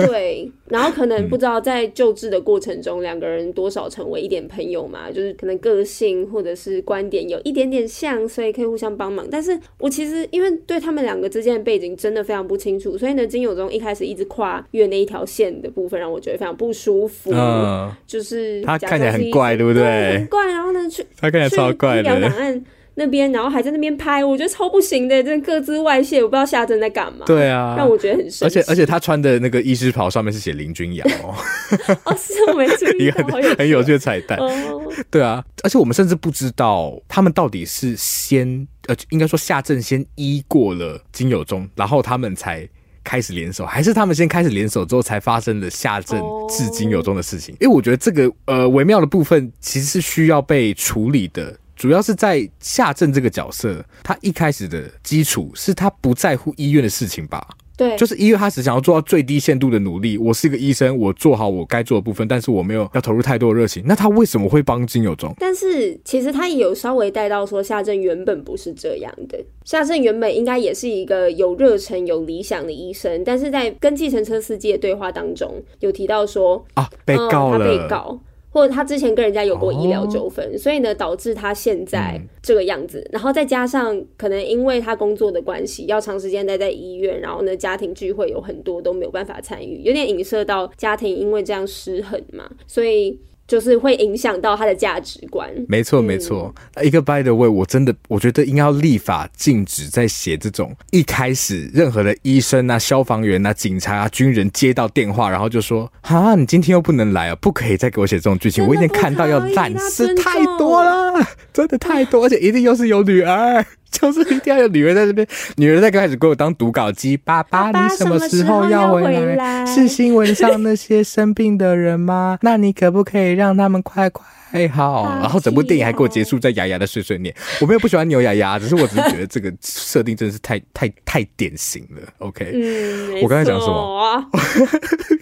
对，然后可能不知道在救治的过程中，两个人多少成为一点朋友嘛，就是可能个性或者是观点有一点点像，所以可以互相帮忙。但是我其实因为对他们两个之间的背景真的非常不清楚，所以呢，金友中一开始一直跨越那一条线的部分，让我觉得非常不舒服。嗯，就是他看起来很怪，对不对？很怪，然后呢，去他看起来超怪的。档案那边，然后还在那边拍，我觉得超不行的，真的个资外泄，我不知道夏正在干嘛。对啊，让我觉得很生气。而且而且他穿的那个医师袍上面是写林君瑶哦，哦，是我没注意到，一个很很有趣的彩蛋。哦，对啊，而且我们甚至不知道他们到底是先呃，应该说夏正先医过了金有忠，然后他们才开始联手，还是他们先开始联手之后才发生的夏正至金有中的事情？因为我觉得这个呃微妙的部分其实是需要被处理的。主要是在夏正这个角色，他一开始的基础是他不在乎医院的事情吧？对，就是医院他只想要做到最低限度的努力。我是一个医生，我做好我该做的部分，但是我没有要投入太多的热情。那他为什么会帮金有中？但是其实他也有稍微带到说，夏正原本不是这样的。夏正原本应该也是一个有热忱、有理想的医生，但是在跟计程车司机的对话当中，有提到说啊，被告了，嗯、他被告。或者他之前跟人家有过医疗纠纷，哦、所以呢，导致他现在这个样子。嗯、然后再加上可能因为他工作的关系，要长时间待在医院，然后呢，家庭聚会有很多都没有办法参与，有点影射到家庭因为这样失衡嘛。所以就是会影响到他的价值观。没错，没错。一个 by the way，我真的我觉得应该要立法禁止在写这种一开始任何的医生啊、消防员啊、警察啊、军人接到电话，然后就说：“哈，你今天又不能来啊，不可以再给我写这种剧情。”我已经看到要烂死太多了，真的太多，而且一定又是有女儿。就是一定要有女儿在这边，女儿在刚开始给我当读稿机。爸爸，你什么时候要回来？是新闻上那些生病的人吗？那你可不可以让他们快快好？然后整部电影还给我结束在牙牙的碎碎念。我没有不喜欢牛牙牙，只是我只是觉得这个设定真的是太 太太典型了。OK，嗯，我刚才讲什么？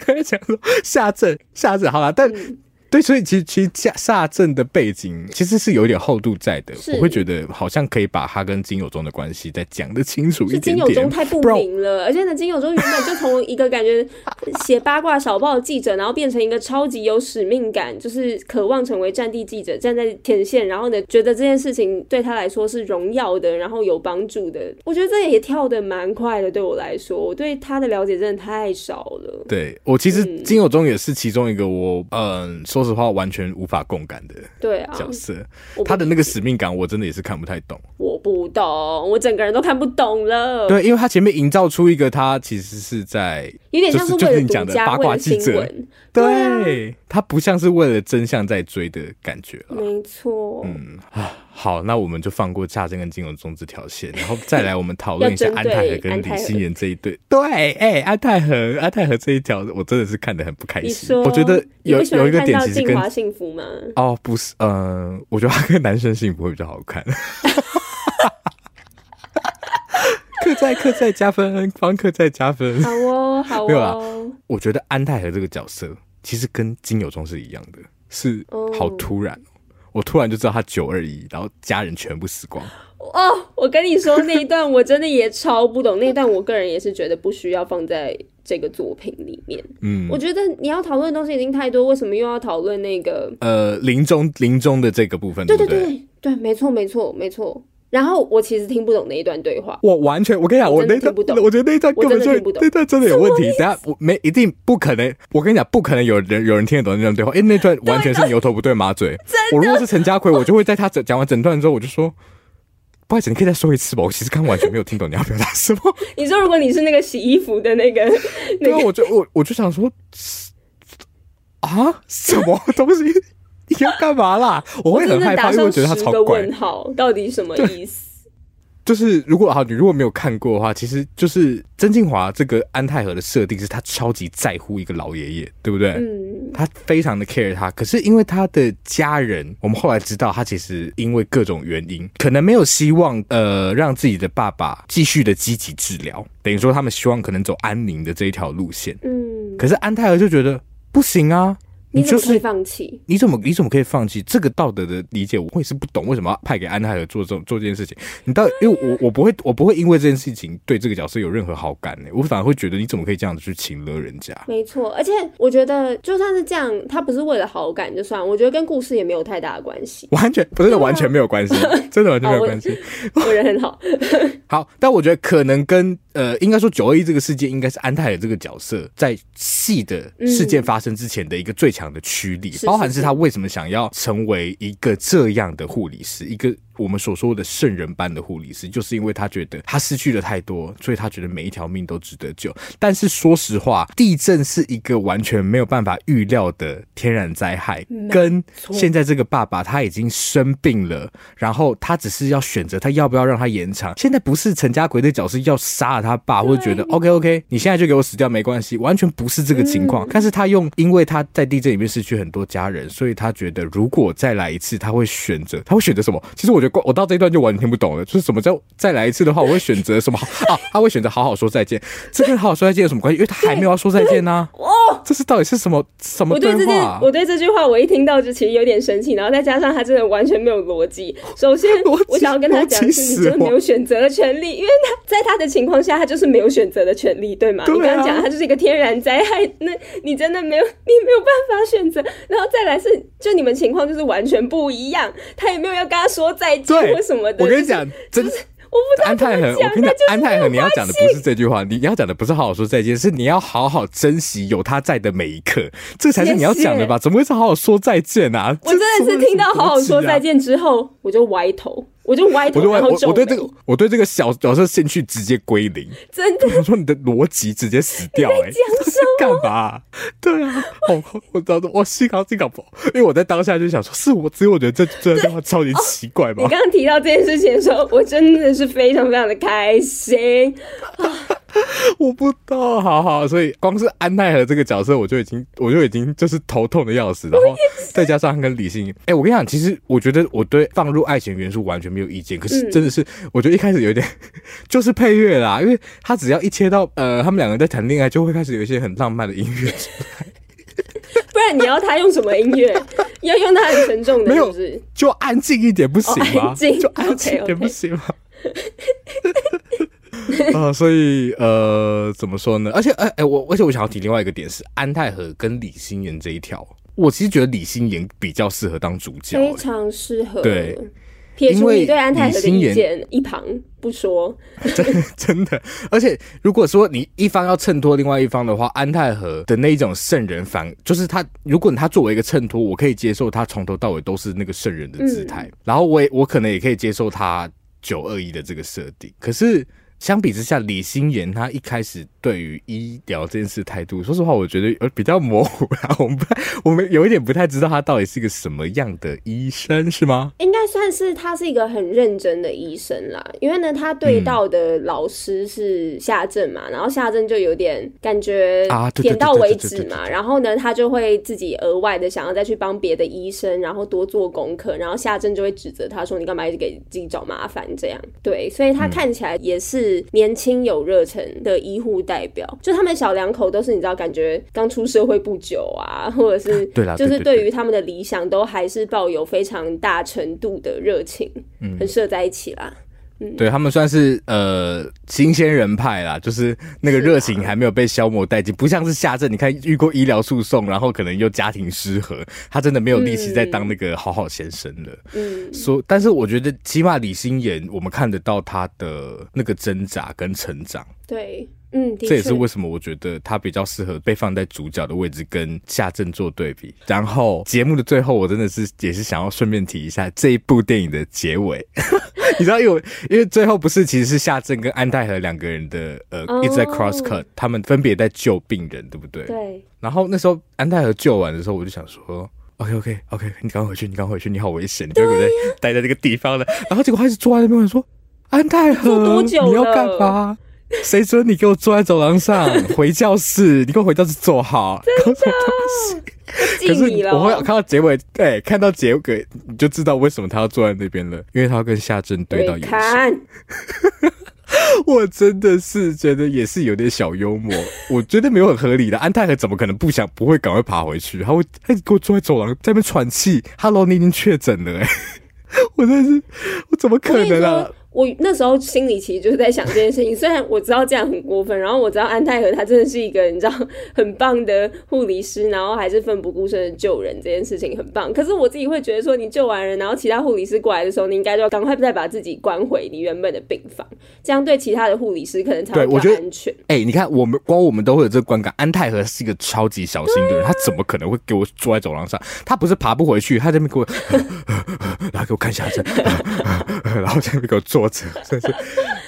刚才讲说下镇下镇好了，但。嗯对，所以其实其实下下镇的背景其实是有一点厚度在的，我会觉得好像可以把他跟金友中的关系再讲得清楚一点点。金友中太不明了，而且呢，金友中原本就从一个感觉写八卦小报的记者，然后变成一个超级有使命感，就是渴望成为战地记者，站在前线，然后呢，觉得这件事情对他来说是荣耀的，然后有帮助的。我觉得这也跳得蛮快的，对我来说，我对他的了解真的太少了。对，我其实金友中也是其中一个我嗯，说。说实话，完全无法共感的对啊角色，他的那个使命感，我真的也是看不太懂。我不懂，我整个人都看不懂了。对，因为他前面营造出一个他其实是在有点像是为了讲的八卦记者，对，他不像是为了真相在追的感觉了。没错，嗯啊，好，那我们就放过夏真跟金有中这条线，然后再来我们讨论 一下安泰和跟李心妍这一对。对，哎，安泰和安泰和这一条，我真的是看得很不开心。我觉得有有一个点其实跟幸福吗？哦，不是，嗯，我觉得他跟男生幸福会比较好看。刻在刻在加分，方刻在加分。好哦，好哦。没有啦，我觉得安泰和这个角色其实跟金友中是一样的，是好突然。Oh. 我突然就知道他九二一，然后家人全部死光。哦，oh, 我跟你说那一段我真的也超不懂，那一段我个人也是觉得不需要放在这个作品里面。嗯，我觉得你要讨论的东西已经太多，为什么又要讨论那个呃临终临终的这个部分？对对对对，对，没错没错没错。然后我其实听不懂那一段对话，我完全我跟你讲，我那段我觉得那段根本就那段真的有问题。等下我没一定不可能，我跟你讲不可能有人有人听得懂那段对话，因为那段完全是牛头不对马嘴。我如果是陈家奎，我就会在他整讲完整段之后，我就说不好意思，你可以再说一次吧。我其实刚完全没有听懂你要表达什么。你说如果你是那个洗衣服的那个，对啊，我就我我就想说啊，什么 东西？你要干嘛啦？我会很害怕，因为我觉得他超怪。问号到底什么意思？就是如果好，你如果没有看过的话，其实就是曾静华这个安泰和的设定是他超级在乎一个老爷爷，对不对？嗯，他非常的 care 他。可是因为他的家人，我们后来知道他其实因为各种原因，可能没有希望呃让自己的爸爸继续的积极治疗，等于说他们希望可能走安宁的这一条路线。嗯，可是安泰和就觉得不行啊。你怎么可以放弃？你怎么你怎么可以放弃？这个道德的理解，我也是不懂。为什么要派给安泰尔做这种做这件事情？你到因为我我不会我不会因为这件事情对这个角色有任何好感呢？我反而会觉得你怎么可以这样子去请了人家？没错，而且我觉得就算是这样，他不是为了好感就算，我觉得跟故事也没有太大的关系。完全不是完全没有关系，真的完全没有关系。我人很好，好，但我觉得可能跟呃，应该说九二一这个事件，应该是安泰尔这个角色在戏的事件发生之前的一个最强的驱力。包含是他为什么想要成为一个这样的护理师，一个。我们所说的圣人般的护理师，就是因为他觉得他失去了太多，所以他觉得每一条命都值得救。但是说实话，地震是一个完全没有办法预料的天然灾害，跟现在这个爸爸他已经生病了，然后他只是要选择他要不要让他延长。现在不是陈家奎的角色要杀了他爸，或者觉得 OK OK，你现在就给我死掉没关系，完全不是这个情况。但是他用，因为他在地震里面失去很多家人，所以他觉得如果再来一次，他会选择，他会选择什么？其实我觉得。我到这一段就完全听不懂了，就是什么叫再来一次的话，我会选择什么 啊？他会选择好好说再见，这跟好好说再见有什么关系？因为他还没有要说再见呢、啊。哦，这是到底是什么什么对话？我对这件，我对这句话我一听到就其实有点生气，然后再加上他真的完全没有逻辑。首先，我想要跟他讲是，你真的没有选择的权利，因为他在他的情况下，他就是没有选择的权利，对吗？对啊、你刚刚讲他就是一个天然灾害，那你真的没有，你 没有办法选择。然后再来是，就你们情况就是完全不一样，他也没有要跟他说再见。为什么的？我跟你讲，真。不知道安泰恒，我跟你讲，安泰恒，你要讲的不是这句话，你要讲的不是好好说再见，是你要好好珍惜有他在的每一刻，这才是你要讲的吧？怎么会是好好说再见啊？我真的是听到好好说再见之后，我就歪头。我就歪头，我然后我对这个，我对这个小角色兴趣直接归零。真的，我说你的逻辑直接死掉，欸，哎，干嘛？对啊，我我当时我幸好幸好不，因为我在当下就想说，是我，只有我觉得这 这句话超级奇怪吧。你刚刚提到这件事情的时候，我真的是非常非常的开心。我不知道，好好，所以光是安奈和这个角色，我就已经，我就已经就是头痛的要死，然后再加上他跟李信，哎、欸，我跟你讲，其实我觉得我对放入爱情元素完全没有意见，可是真的是，我觉得一开始有点 就是配乐啦，因为他只要一切到呃，他们两个人在谈恋爱，就会开始有一些很浪漫的音乐出来，不然你要他用什么音乐？要用他很沉重的，没有，就安静一点不行吗？就安静一点不行吗？啊、呃，所以呃，怎么说呢？而且，哎、欸、哎，我而且我想要提另外一个点是安泰和跟李心妍这一条，我其实觉得李心妍比较适合当主角，非常适合。对，撇除你对安泰和的意见一旁不说，真 真的。而且，如果说你一方要衬托另外一方的话，安泰和的那一种圣人反，就是他，如果他作为一个衬托，我可以接受他从头到尾都是那个圣人的姿态，嗯、然后我也我可能也可以接受他九二一的这个设定，可是。相比之下，李心妍她一开始对于医疗这件事态度，说实话，我觉得呃比较模糊。啦我们不太，我们有一点不太知道他到底是一个什么样的医生，是吗？应该算是他是一个很认真的医生啦。因为呢，他对到的老师是夏正嘛，嗯、然后夏正就有点感觉啊，点到为止嘛。然后呢，他就会自己额外的想要再去帮别的医生，然后多做功课。然后夏正就会指责他说：“你干嘛一直给自己找麻烦？”这样对，所以他看起来也是。是年轻有热忱的医护代表，就他们小两口都是你知道，感觉刚出社会不久啊，或者是对啦，就是对于他们的理想都还是抱有非常大程度的热情，嗯，很适合在一起啦。对，他们算是呃新鲜人派啦，就是那个热情还没有被消磨殆尽，不像是夏正，你看遇过医疗诉讼，然后可能又家庭失和，他真的没有力气再当那个好好先生了。嗯，说，但是我觉得起码李心妍，我们看得到他的那个挣扎跟成长。对。嗯，这也是为什么我觉得他比较适合被放在主角的位置，跟夏正做对比。然后节目的最后，我真的是也是想要顺便提一下这一部电影的结尾。你知道，因为因为最后不是其实是夏正跟安泰和两个人的呃一直在 cross cut，他们分别在救病人，对不对？对。然后那时候安泰和救完的时候，我就想说，OK OK OK，你赶快回去，你赶快回去，你好危险，你不要在待在这个地方了。然后结果他一直坐在那边说，安泰和，你要干嘛？谁准你给我坐在走廊上？回教室，你给我回教室坐好。真的，可是我会看到结尾，对，看到结尾你就知道为什么他要坐在那边了，因为他要跟夏正对到眼神。我真的是觉得也是有点小幽默，我觉得没有很合理的。安泰和怎么可能不想不会赶快爬回去？他会哎给我坐在走廊在那边喘气。Hello，你已经确诊了哎，我真的是我怎么可能啊？我那时候心里其实就是在想这件事情，虽然我知道这样很过分，然后我知道安泰和他真的是一个你知道很棒的护理师，然后还是奋不顾身的救人，这件事情很棒。可是我自己会觉得说，你救完人，然后其他护理师过来的时候，你应该就要赶快再把自己关回你原本的病房，这样对其他的护理师可能才会安全。哎、欸，你看我们光我们都会有这个观感，安泰和是一个超级小心的人，啊、他怎么可能会给我坐在走廊上？他不是爬不回去，他在那边给我，然后给我看下针，然后在那边给我坐。真是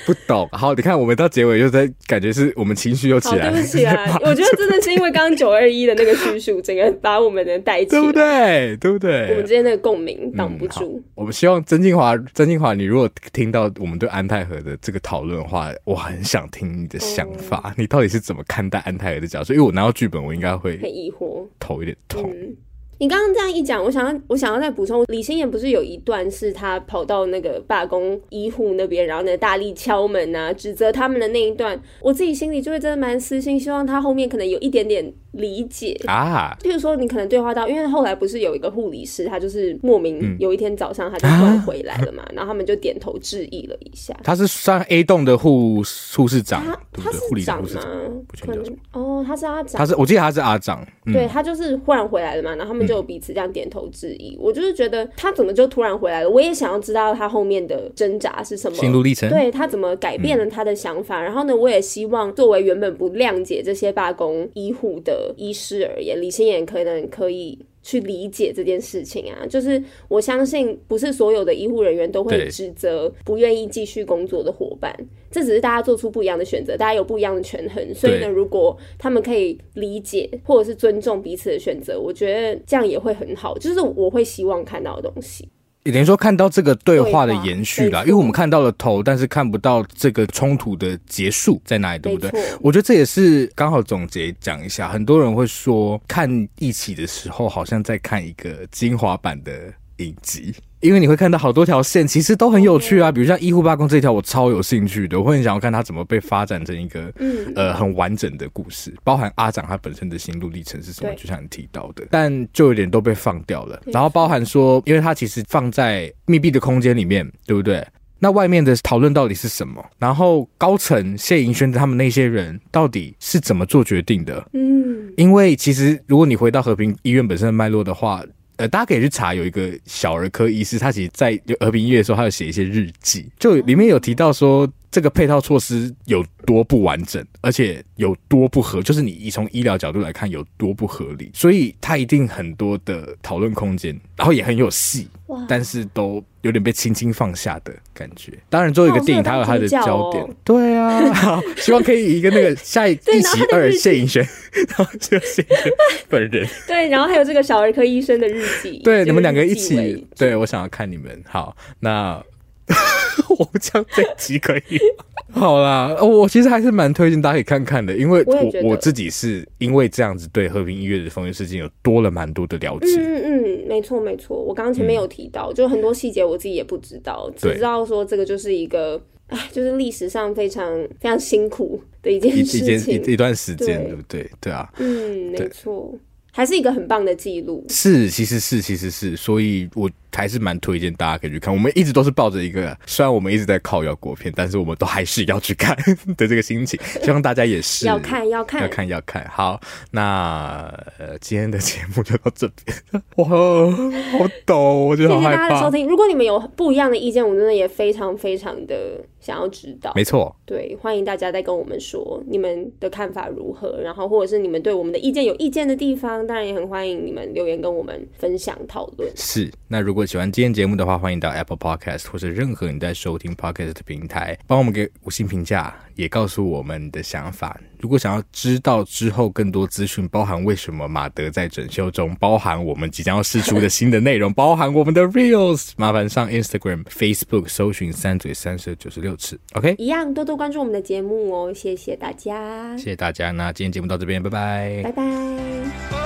不懂。好，你看，我们到结尾又在感觉是我们情绪又起来了。对不起啊，我觉得真的是因为刚刚九二一的那个叙述，整个把我们的带起来，对不对？对不对？我们之间那个共鸣挡不住。嗯、我们希望曾静华，曾静华，你如果听到我们对安泰和的这个讨论的话，我很想听你的想法。嗯、你到底是怎么看待安泰和的角色？因为我拿到剧本，我应该会很疑惑，头有点痛。嗯你刚刚这样一讲，我想要我想要再补充，李心妍不是有一段是他跑到那个罢工医护那边，然后呢大力敲门啊，指责他们的那一段，我自己心里就会真的蛮私心，希望他后面可能有一点点理解。啊，譬如说你可能对话到，因为后来不是有一个护理师，他就是莫名有一天早上他就突然回来了嘛，嗯、然后他们就点头致意了一下。他是算 A 栋的护护士长，他他是长吗？可能哦，他是阿长，他是我记得他是阿长，嗯、对他就是忽然回来了嘛，然后他们就彼此这样点头致意。嗯、我就是觉得他怎么就突然回来了？我也想要知道他后面的挣扎是什么，心路历程，对他怎么改变了他的想法。嗯、然后呢，我也希望作为原本不谅解这些罢工医护的医师而言，李心妍可能可以去理解这件事情啊。就是我相信，不是所有的医护人员都会指责不愿意继续工作的伙伴，这只是大家做出不一样的选择，大家有不一样的权衡。所以呢，如果他们可以理解或者是尊重彼此的选择，我觉得这样也会很好。就是我会希望看到的东西。也等于说看到这个对话的延续啦，因为我们看到了头，但是看不到这个冲突的结束在哪里，对不对？我觉得这也是刚好总结讲一下，很多人会说看一起的时候，好像在看一个精华版的影集。因为你会看到好多条线，其实都很有趣啊。比如像医护罢工这条，我超有兴趣的，我会很想要看它怎么被发展成一个呃很完整的故事，包含阿长他本身的心路历程是什么，就像你提到的，但就有点都被放掉了。然后包含说，因为它其实放在密闭的空间里面，对不对？那外面的讨论到底是什么？然后高层谢盈萱他们那些人到底是怎么做决定的？嗯，因为其实如果你回到和平医院本身的脉络的话。呃，大家可以去查，有一个小儿科医师，他其实在就和平医院的时候，他有写一些日记，就里面有提到说，这个配套措施有多不完整，而且有多不合，就是你从医疗角度来看有多不合理，所以它一定很多的讨论空间，然后也很有戏，但是都有点被轻轻放下的感觉。当然，作为一个电影，它有它的焦点，对啊，好，希望可以以一个那个下一 一集二谢颖轩，然后就谢盈萱本人，对，然后还有这个小儿科医生的日记，对，你们两个一起，对，我想要看你们，好，那。我们这样这集可以好啦，我其实还是蛮推荐大家可以看看的，因为我我，我自己是因为这样子对和平音乐的风云事件有多了蛮多的了解。嗯嗯，没错没错，我刚刚前面有提到，嗯、就很多细节我自己也不知道，只知道说这个就是一个，哎，就是历史上非常非常辛苦的一件事情，一一,一段时间，对不对？对啊，嗯，没错，还是一个很棒的记录。是，其实是，其实是，所以我。还是蛮推荐大家可以去看。我们一直都是抱着一个，虽然我们一直在靠腰国片，但是我们都还是要去看的这个心情。希望大家也是要看，要看，要看，要看。好，那呃，今天的节目就到这边。哇，好抖，我觉得好害怕。谢谢大家的收听。如果你们有不一样的意见，我真的也非常非常的想要知道。没错，对，欢迎大家再跟我们说你们的看法如何，然后或者是你们对我们的意见有意见的地方，当然也很欢迎你们留言跟我们分享讨论。是，那如果。喜欢今天节目的话，欢迎到 Apple Podcast 或是任何你在收听 Podcast 的平台，帮我们给五星评价，也告诉我们的想法。如果想要知道之后更多资讯，包含为什么马德在整修中，包含我们即将要释出的新的内容，包含我们的 Reels，麻烦上 Instagram、Facebook 搜寻三嘴三舌九十六次。OK，一样多多关注我们的节目哦，谢谢大家，谢谢大家。那今天节目到这边，拜拜，拜拜。